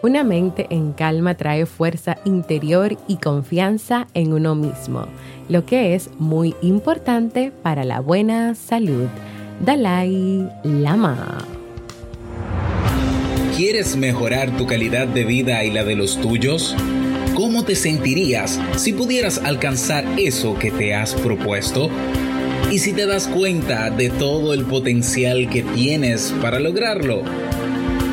Una mente en calma trae fuerza interior y confianza en uno mismo, lo que es muy importante para la buena salud. Dalai Lama. ¿Quieres mejorar tu calidad de vida y la de los tuyos? ¿Cómo te sentirías si pudieras alcanzar eso que te has propuesto? ¿Y si te das cuenta de todo el potencial que tienes para lograrlo?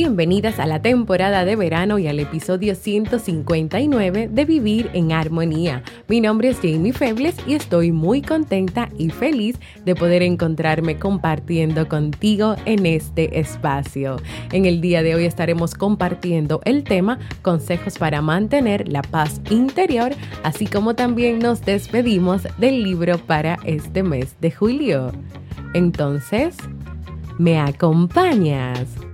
Bienvenidas a la temporada de verano y al episodio 159 de Vivir en Armonía. Mi nombre es Jamie Febles y estoy muy contenta y feliz de poder encontrarme compartiendo contigo en este espacio. En el día de hoy estaremos compartiendo el tema consejos para mantener la paz interior, así como también nos despedimos del libro para este mes de julio. Entonces, ¿me acompañas?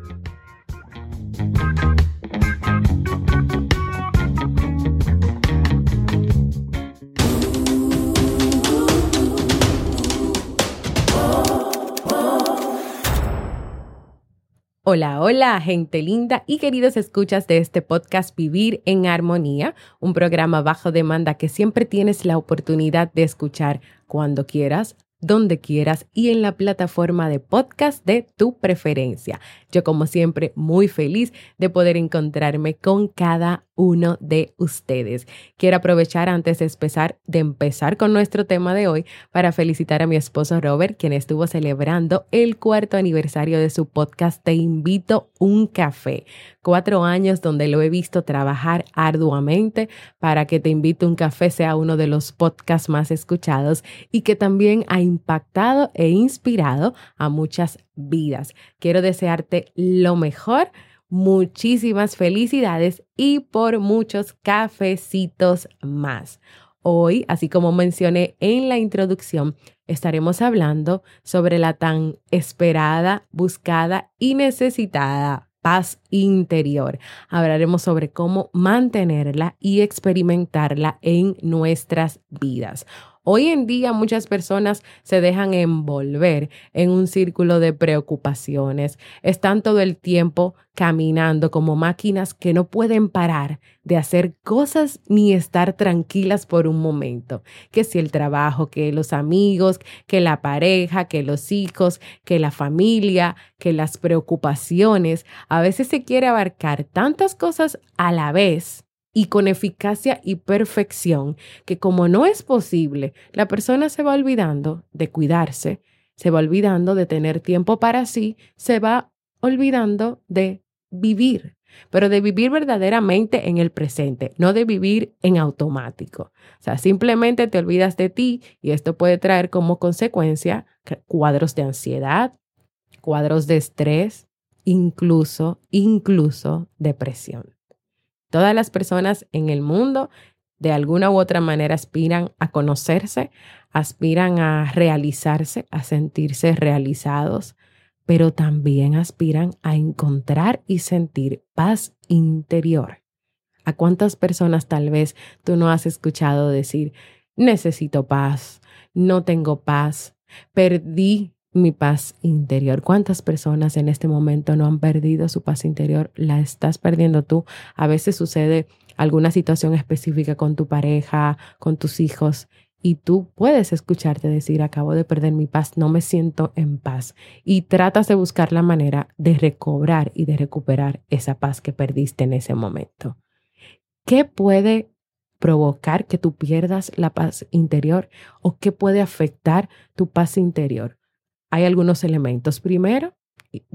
Hola, hola, gente linda y queridos escuchas de este podcast Vivir en Armonía, un programa bajo demanda que siempre tienes la oportunidad de escuchar cuando quieras, donde quieras y en la plataforma de podcast de tu preferencia. Yo como siempre muy feliz de poder encontrarme con cada uno de ustedes. Quiero aprovechar antes de empezar, de empezar con nuestro tema de hoy para felicitar a mi esposo Robert, quien estuvo celebrando el cuarto aniversario de su podcast Te invito un café. Cuatro años donde lo he visto trabajar arduamente para que Te invito un café sea uno de los podcasts más escuchados y que también ha impactado e inspirado a muchas vidas. Quiero desearte lo mejor, muchísimas felicidades y por muchos cafecitos más. Hoy, así como mencioné en la introducción, estaremos hablando sobre la tan esperada, buscada y necesitada paz interior. Hablaremos sobre cómo mantenerla y experimentarla en nuestras vidas. Hoy en día muchas personas se dejan envolver en un círculo de preocupaciones. Están todo el tiempo caminando como máquinas que no pueden parar de hacer cosas ni estar tranquilas por un momento. Que si el trabajo, que los amigos, que la pareja, que los hijos, que la familia, que las preocupaciones. A veces se quiere abarcar tantas cosas a la vez y con eficacia y perfección, que como no es posible, la persona se va olvidando de cuidarse, se va olvidando de tener tiempo para sí, se va olvidando de vivir, pero de vivir verdaderamente en el presente, no de vivir en automático. O sea, simplemente te olvidas de ti y esto puede traer como consecuencia cuadros de ansiedad, cuadros de estrés, incluso, incluso depresión. Todas las personas en el mundo de alguna u otra manera aspiran a conocerse, aspiran a realizarse, a sentirse realizados, pero también aspiran a encontrar y sentir paz interior. ¿A cuántas personas tal vez tú no has escuchado decir, necesito paz, no tengo paz, perdí mi paz interior. ¿Cuántas personas en este momento no han perdido su paz interior? La estás perdiendo tú. A veces sucede alguna situación específica con tu pareja, con tus hijos, y tú puedes escucharte decir, acabo de perder mi paz, no me siento en paz. Y tratas de buscar la manera de recobrar y de recuperar esa paz que perdiste en ese momento. ¿Qué puede provocar que tú pierdas la paz interior o qué puede afectar tu paz interior? Hay algunos elementos. Primero,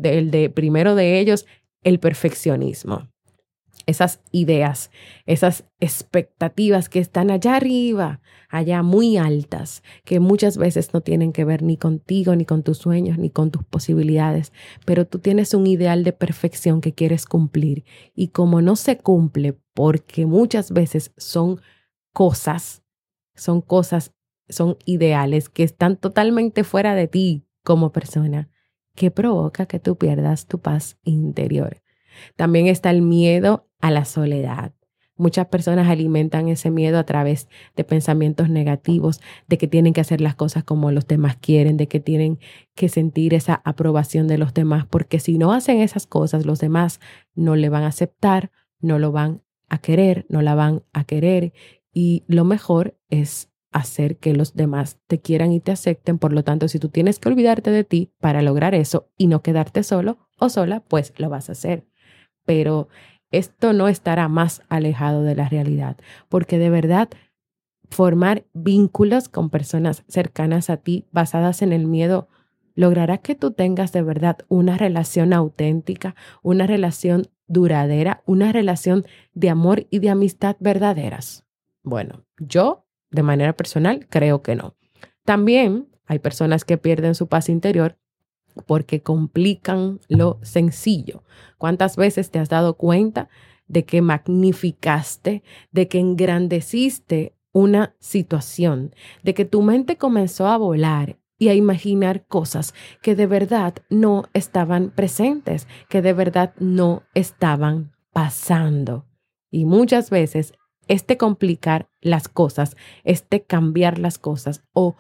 el de, primero de ellos, el perfeccionismo esas ideas, esas expectativas que están allá arriba, allá muy altas, que muchas veces no tienen que ver ni contigo, ni con tus sueños, ni con tus posibilidades, pero tú tienes un ideal de perfección que quieres cumplir y como no se cumple, porque muchas veces son cosas, son cosas, son ideales que están totalmente fuera de ti como persona, que provoca que tú pierdas tu paz interior. También está el miedo a la soledad. Muchas personas alimentan ese miedo a través de pensamientos negativos, de que tienen que hacer las cosas como los demás quieren, de que tienen que sentir esa aprobación de los demás, porque si no hacen esas cosas, los demás no le van a aceptar, no lo van a querer, no la van a querer. Y lo mejor es hacer que los demás te quieran y te acepten. Por lo tanto, si tú tienes que olvidarte de ti para lograr eso y no quedarte solo o sola, pues lo vas a hacer. Pero esto no estará más alejado de la realidad, porque de verdad formar vínculos con personas cercanas a ti basadas en el miedo logrará que tú tengas de verdad una relación auténtica, una relación duradera, una relación de amor y de amistad verdaderas. Bueno, yo de manera personal creo que no. También hay personas que pierden su paz interior porque complican lo sencillo. ¿Cuántas veces te has dado cuenta de que magnificaste, de que engrandeciste una situación, de que tu mente comenzó a volar y a imaginar cosas que de verdad no estaban presentes, que de verdad no estaban pasando? Y muchas veces este complicar las cosas, este cambiar las cosas o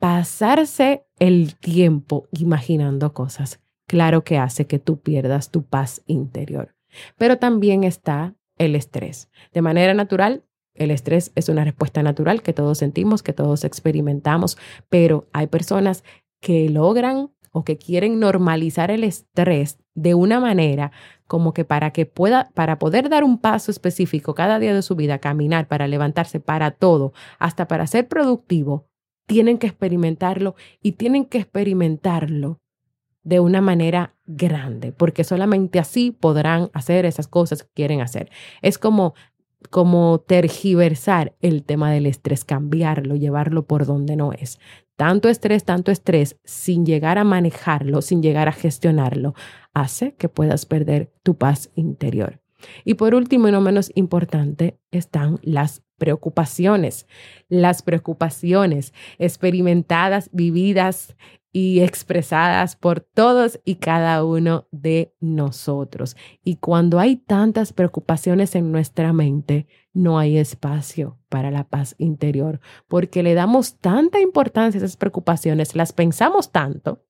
pasarse el tiempo imaginando cosas, claro que hace que tú pierdas tu paz interior. Pero también está el estrés. De manera natural, el estrés es una respuesta natural que todos sentimos, que todos experimentamos, pero hay personas que logran o que quieren normalizar el estrés de una manera como que para que pueda, para poder dar un paso específico cada día de su vida, caminar, para levantarse, para todo, hasta para ser productivo, tienen que experimentarlo y tienen que experimentarlo de una manera grande, porque solamente así podrán hacer esas cosas que quieren hacer. Es como como tergiversar el tema del estrés, cambiarlo, llevarlo por donde no es. Tanto estrés, tanto estrés, sin llegar a manejarlo, sin llegar a gestionarlo, hace que puedas perder tu paz interior. Y por último y no menos importante están las preocupaciones. Las preocupaciones experimentadas, vividas y expresadas por todos y cada uno de nosotros. Y cuando hay tantas preocupaciones en nuestra mente, no hay espacio para la paz interior, porque le damos tanta importancia a esas preocupaciones, las pensamos tanto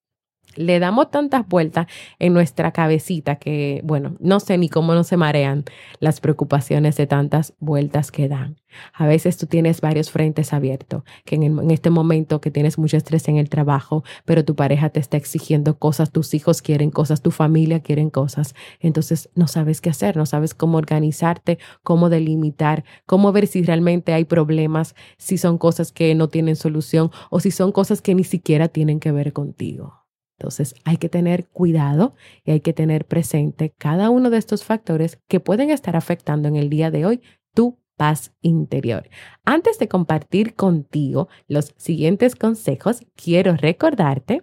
le damos tantas vueltas en nuestra cabecita que, bueno, no sé ni cómo no se marean las preocupaciones de tantas vueltas que dan. A veces tú tienes varios frentes abiertos, que en, este momento que tienes mucho estrés en el trabajo, pero tu pareja te está exigiendo cosas, tus hijos quieren cosas, tu familia quieren cosas. Entonces no sabes qué hacer, no sabes cómo organizarte, cómo delimitar, cómo ver si realmente hay problemas, si son cosas que no tienen solución o si son cosas que ni siquiera tienen que ver contigo. Entonces hay que tener cuidado y hay que tener presente cada uno de estos factores que pueden estar afectando en el día de hoy tu paz interior. Antes de compartir contigo los siguientes consejos, quiero recordarte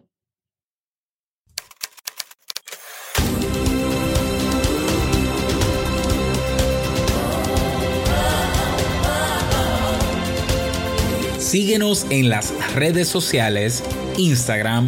Síguenos en las redes sociales, Instagram,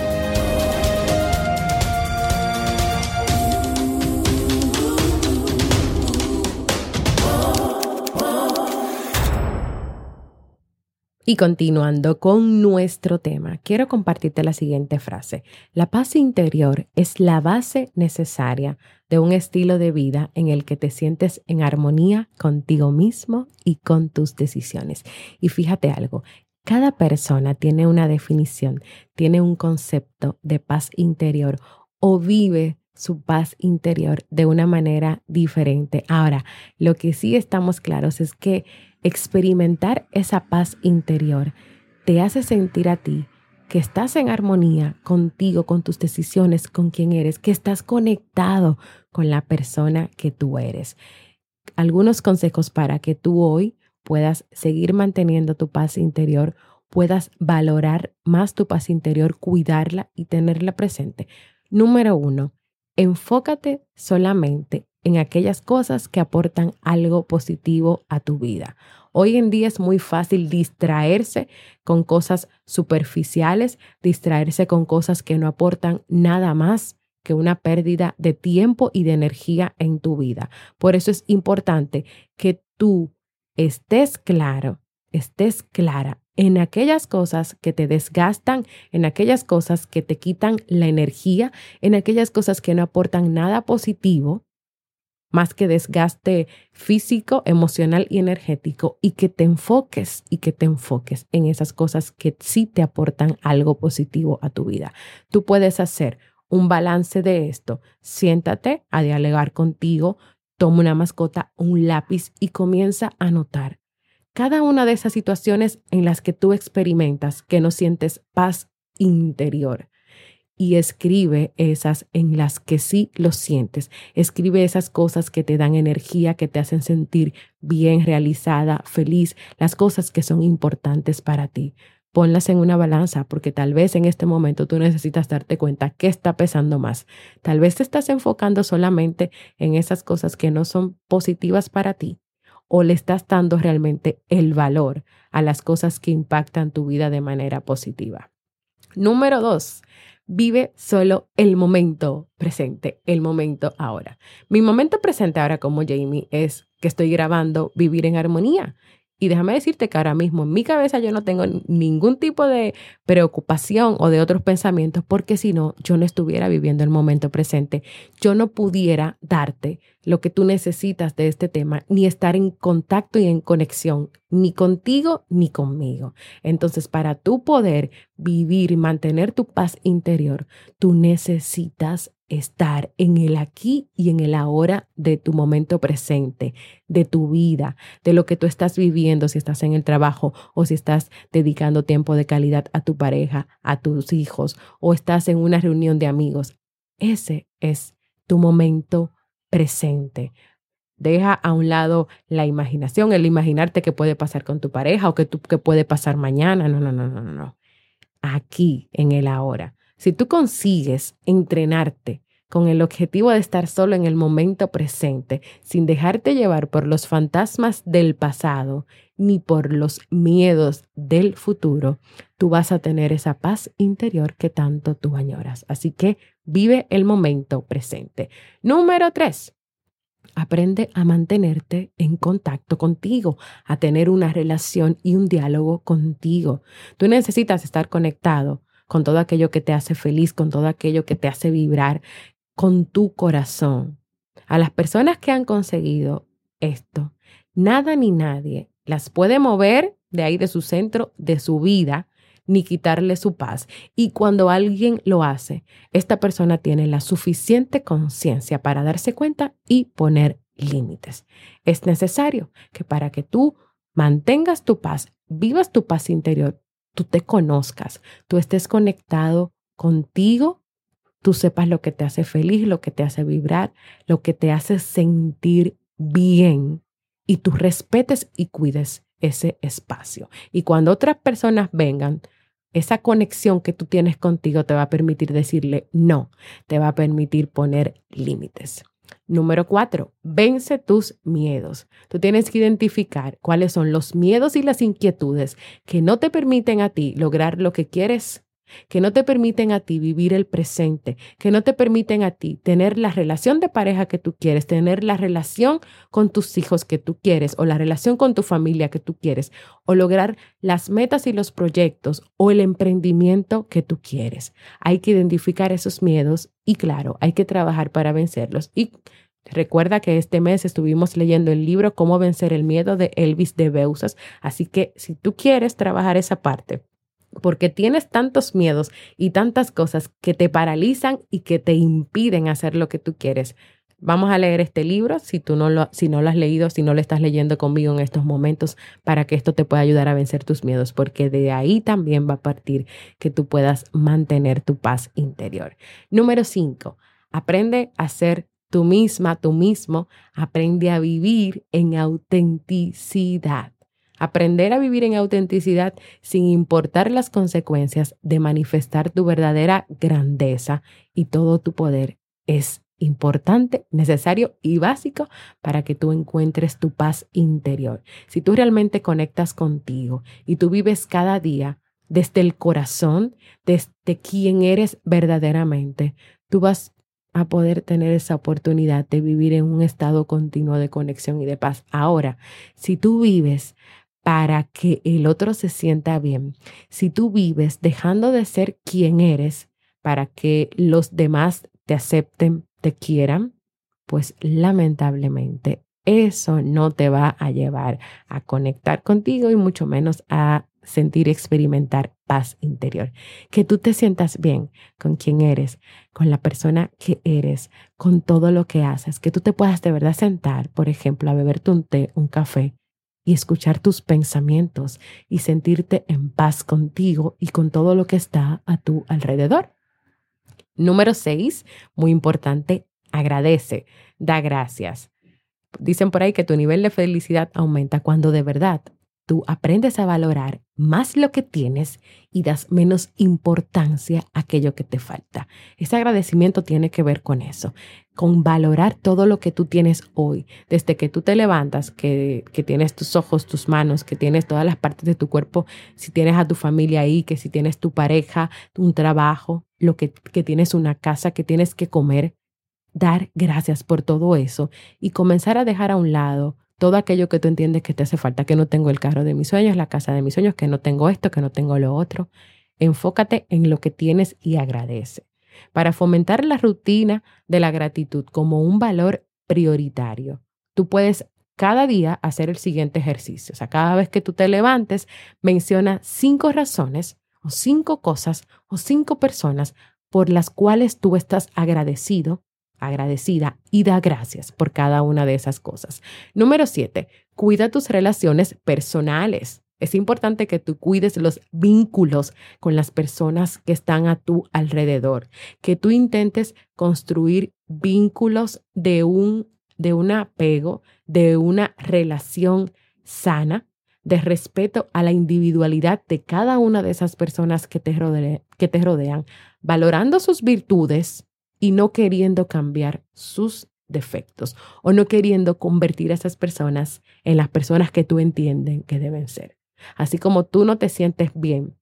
Y continuando con nuestro tema, quiero compartirte la siguiente frase. La paz interior es la base necesaria de un estilo de vida en el que te sientes en armonía contigo mismo y con tus decisiones. Y fíjate algo, cada persona tiene una definición, tiene un concepto de paz interior o vive su paz interior de una manera diferente. Ahora, lo que sí estamos claros es que experimentar esa paz interior te hace sentir a ti que estás en armonía contigo, con tus decisiones, con quién eres, que estás conectado con la persona que tú eres. Algunos consejos para que tú hoy puedas seguir manteniendo tu paz interior, puedas valorar más tu paz interior, cuidarla y tenerla presente. Número uno, enfócate solamente en aquellas cosas que aportan algo positivo a tu vida. Hoy en día es muy fácil distraerse con cosas superficiales, distraerse con cosas que no aportan nada más que una pérdida de tiempo y de energía en tu vida. Por eso es importante que tú estés claro, estés clara en aquellas cosas que te desgastan, en aquellas cosas que te quitan la energía, en aquellas cosas que no aportan nada positivo más que desgaste físico, emocional y energético, y que te enfoques y que te enfoques en esas cosas que sí te aportan algo positivo a tu vida. Tú puedes hacer un balance de esto. Siéntate a dialogar contigo, toma una mascota, un lápiz y comienza a notar cada una de esas situaciones en las que tú experimentas que no sientes paz interior y escribe esas en las que sí lo sientes. Escribe esas cosas que te dan energía, que te hacen sentir bien, realizada, feliz, las cosas que son importantes para ti. Ponlas en una balanza porque tal vez en este momento tú necesitas darte cuenta qué está pesando más. Tal vez te estás enfocando solamente en esas cosas que no son positivas para ti o le estás dando realmente el valor a las cosas que impactan tu vida de manera positiva. Número dos, vive solo el momento presente, el momento ahora. Mi momento presente ahora como Jamie es que estoy grabando Vivir en Armonía. Y déjame decirte que ahora mismo en mi cabeza yo no tengo ningún tipo de preocupación o de otros pensamientos porque si no, yo no estuviera viviendo el momento presente. Yo no pudiera darte lo que tú necesitas de este tema, ni estar en contacto y en conexión, ni contigo ni conmigo. Entonces, para tú poder vivir y mantener tu paz interior, tú necesitas estar en el aquí y en el ahora de tu momento presente, de tu vida, de lo que tú estás viviendo, si estás en el trabajo o si estás dedicando tiempo de calidad a tu pareja, a tus hijos o estás en una reunión de amigos. Ese es tu momento presente. Deja a un lado la imaginación, el imaginarte qué puede pasar con tu pareja o qué, qué puede pasar mañana. No, no, no, no, no. Aquí, en el ahora. Si tú consigues entrenarte con el objetivo de estar solo en el momento presente, sin dejarte llevar por los fantasmas del pasado ni por los miedos del futuro, tú vas a tener esa paz interior que tanto tú añoras. Así que vive el momento presente. Número tres, Aprende a mantenerte en contacto contigo, a tener una relación y un diálogo contigo. Tú necesitas estar conectado con todo aquello que te hace feliz, con todo aquello que te hace vibrar, con tu corazón. A las personas que han conseguido esto, nada ni nadie las puede mover de ahí, de su centro, de su vida, ni quitarle su paz. Y cuando alguien lo hace, esta persona tiene la suficiente conciencia para darse cuenta y poner límites. Es necesario que para que tú mantengas tu paz, vivas tu paz interior, tú te conozcas, tú estés conectado contigo, tú sepas lo que te hace feliz, lo que te hace vibrar, lo que te hace sentir bien y tú respetes y cuides ese espacio. Y cuando otras personas vengan, esa conexión que tú tienes contigo te va a permitir decirle no, te va a permitir poner límites. Número cuatro, vence tus miedos. Tú tienes que identificar cuáles son los miedos y las inquietudes que no te permiten a ti lograr lo que quieres, que no te permiten a ti vivir el presente, que no te permiten a ti tener la relación de pareja que tú quieres, tener la relación con tus hijos que tú quieres o la relación con tu familia que tú quieres o lograr las metas y los proyectos o el emprendimiento que tú quieres. Hay que identificar esos miedos y claro, hay que trabajar para vencerlos. Y Recuerda que este mes estuvimos leyendo el libro Cómo vencer el miedo de Elvis de Beusas, así que si tú quieres trabajar esa parte, porque tienes tantos miedos y tantas cosas que te paralizan y que te impiden hacer lo que tú quieres. Vamos a leer este libro si tú no lo, si no lo has leído, si no lo estás leyendo conmigo en estos momentos, para que esto te pueda ayudar a vencer tus miedos, porque de ahí también va a partir que tú puedas mantener tu paz interior. Número cinco, aprende a ser tú misma, tú mismo, aprende a vivir en autenticidad. Aprender a vivir en autenticidad sin importar las consecuencias de manifestar tu verdadera grandeza y todo tu poder es importante, necesario y básico para que tú encuentres tu paz interior. Si tú realmente conectas contigo y tú vives cada día desde el corazón, desde quien eres verdaderamente, tú vas a poder tener esa oportunidad de vivir en un estado continuo de conexión y de paz. Ahora, si tú vives para que el otro se sienta bien. Si tú vives dejando de ser quien eres para que los demás te acepten, te quieran, pues lamentablemente eso no te va a llevar a conectar contigo y mucho menos a sentir y experimentar paz interior. Que tú te sientas bien con quien eres, con la persona que eres, con todo lo que haces, que tú te puedas de verdad sentar, por ejemplo, a beberte un té, un café y escuchar tus pensamientos y sentirte en paz contigo y con todo lo que está a tu alrededor. Número seis, muy importante, agradece, da gracias. Dicen por ahí que tu nivel de felicidad aumenta cuando de verdad tú aprendes a valorar más lo que tienes y das menos importancia a aquello que te falta. Ese agradecimiento tiene que ver con eso, con valorar todo lo que tú tienes hoy, desde que tú te levantas, que, que tienes tus ojos, tus manos, que tienes todas las partes de tu cuerpo, si tienes a tu familia ahí, que si tienes tu pareja, un trabajo, lo que, que tienes una casa, que tienes que comer, dar gracias por todo eso y comenzar a dejar a un lado todo aquello que tú entiendes que te hace falta, que no tengo el carro de mis sueños, la casa de mis sueños, que no tengo esto, que no tengo lo otro. Enfócate en lo que tienes y agradece. Para fomentar la rutina de la gratitud como un valor prioritario, tú puedes cada día hacer el siguiente ejercicio. O sea, cada vez que tú te levantes, menciona cinco razones o cinco cosas o cinco personas por las cuales tú estás agradecido agradecida y da gracias por cada una de esas cosas. Número siete, cuida tus relaciones personales. Es importante que tú cuides los vínculos con las personas que están a tu alrededor, que tú intentes construir vínculos de un, de un apego, de una relación sana, de respeto a la individualidad de cada una de esas personas que te, que te rodean, valorando sus virtudes, y no queriendo cambiar sus defectos o no queriendo convertir a esas personas en las personas que tú entienden que deben ser. Así como tú no te sientes bien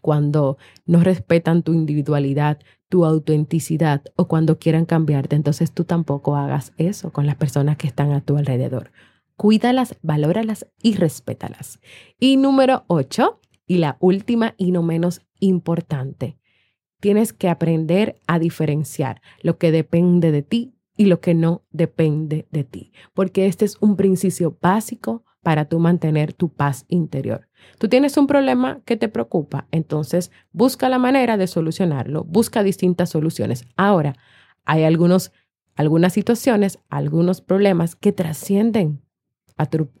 cuando no respetan tu individualidad, tu autenticidad o cuando quieran cambiarte, entonces tú tampoco hagas eso con las personas que están a tu alrededor. Cuídalas, valóralas y respétalas. Y número ocho, y la última y no menos importante, tienes que aprender a diferenciar lo que depende de ti y lo que no depende de ti, porque este es un principio básico para tú mantener tu paz interior. Tú tienes un problema que te preocupa, entonces busca la manera de solucionarlo, busca distintas soluciones. Ahora, hay algunos, algunas situaciones, algunos problemas que trascienden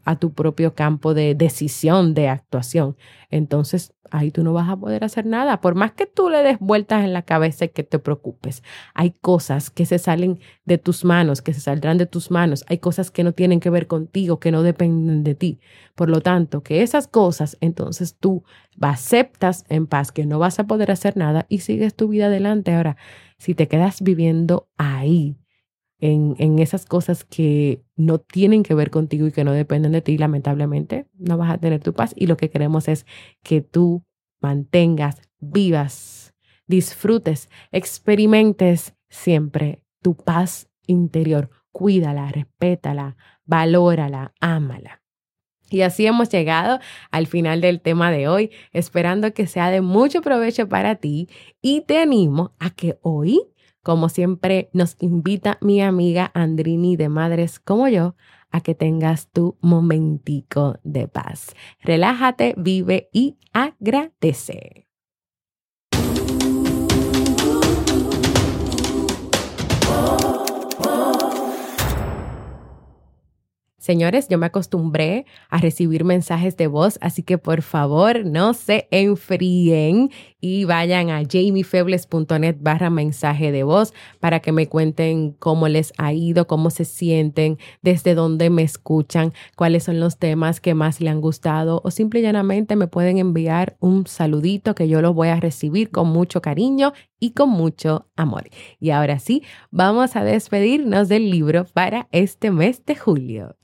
a tu, propio campo de decisión, de actuación. Entonces, ahí tú no vas a poder hacer nada. Por más que tú le des vueltas en la cabeza y que te preocupes, hay cosas que se salen de tus manos, que se saldrán de tus manos. Hay cosas que no tienen que ver contigo, que no dependen de ti. Por lo tanto, que esas cosas, entonces tú aceptas en paz que no vas a poder hacer nada y sigues tu vida adelante. Ahora, si te quedas viviendo ahí, en, esas cosas que no tienen que ver contigo y que no dependen de ti, lamentablemente no vas a tener tu paz. Y lo que queremos es que tú mantengas vivas, disfrutes, experimentes siempre tu paz interior. Cuídala, respétala, valórala, ámala. Y así hemos llegado al final del tema de hoy, esperando que sea de mucho provecho para ti y te animo a que hoy, como siempre nos invita mi amiga Andrini de Madres como yo, a que tengas tu momentico de paz. Relájate, vive y agradece. Señores, yo me acostumbré a recibir mensajes de voz, así que por favor no se enfríen y vayan a jamiefebles.net barra mensaje de voz para que me cuenten cómo les ha ido, cómo se sienten, desde dónde me escuchan, cuáles son los temas que más le han gustado o simple y llanamente me pueden enviar un saludito que yo lo voy a recibir con mucho cariño y con mucho amor. Y ahora sí, vamos a despedirnos del libro para este mes de julio.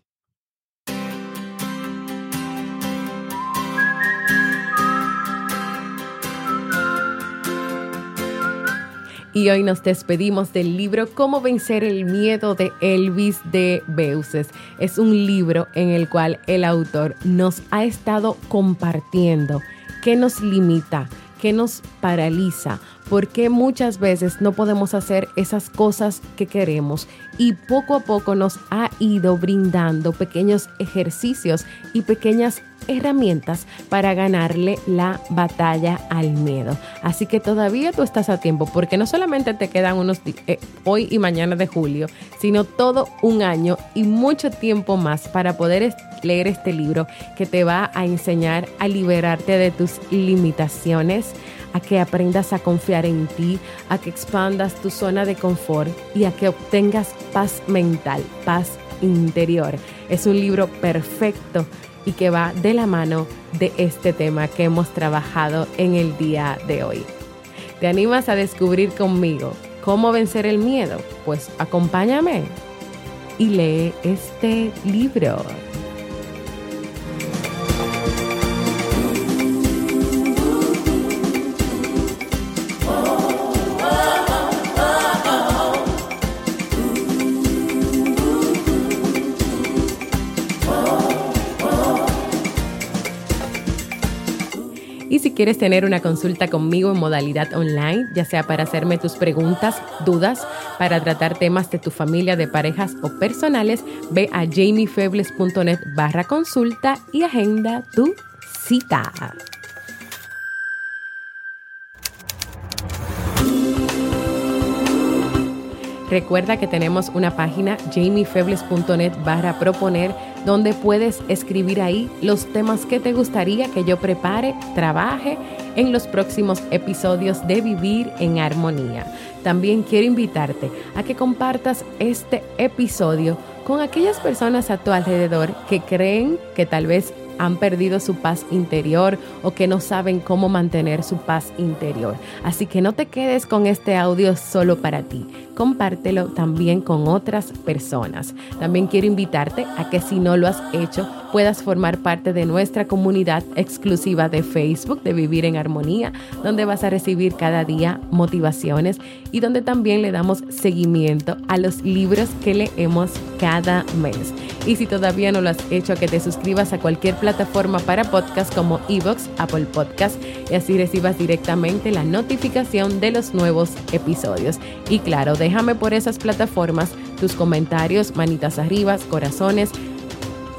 Y hoy nos despedimos del libro Cómo vencer el miedo de Elvis de Beuces. Es un libro en el cual el autor nos ha estado compartiendo qué nos limita, qué nos paraliza, por qué muchas veces no podemos hacer esas cosas que queremos y poco a poco nos ha ido brindando pequeños ejercicios y pequeñas herramientas para ganarle la batalla al miedo. Así que todavía tú estás a tiempo porque no solamente te quedan unos eh, hoy y mañana de julio, sino todo un año y mucho tiempo más para poder leer este libro que te va a enseñar a liberarte de tus limitaciones, a que aprendas a confiar en ti, a que expandas tu zona de confort y a que obtengas paz mental, paz interior. Es un libro perfecto y que va de la mano de este tema que hemos trabajado en el día de hoy. ¿Te animas a descubrir conmigo cómo vencer el miedo? Pues acompáñame y lee este libro. Quieres tener una consulta conmigo en modalidad online, ya sea para hacerme tus preguntas, dudas, para tratar temas de tu familia, de parejas o personales, ve a jamiefebles.net barra consulta y agenda tu cita. Recuerda que tenemos una página jamiefebles.net barra proponer donde puedes escribir ahí los temas que te gustaría que yo prepare, trabaje en los próximos episodios de Vivir en Armonía. También quiero invitarte a que compartas este episodio con aquellas personas a tu alrededor que creen que tal vez han perdido su paz interior o que no saben cómo mantener su paz interior. Así que no te quedes con este audio solo para ti. Compártelo también con otras personas. También quiero invitarte a que si no lo has hecho, puedas formar parte de nuestra comunidad exclusiva de Facebook de Vivir en Armonía, donde vas a recibir cada día motivaciones y donde también le damos seguimiento a los libros que leemos cada mes. Y si todavía no lo has hecho, que te suscribas a cualquier plataforma para podcast como Evox, Apple Podcast y así recibas directamente la notificación de los nuevos episodios. Y claro, déjame por esas plataformas tus comentarios, manitas arriba, corazones,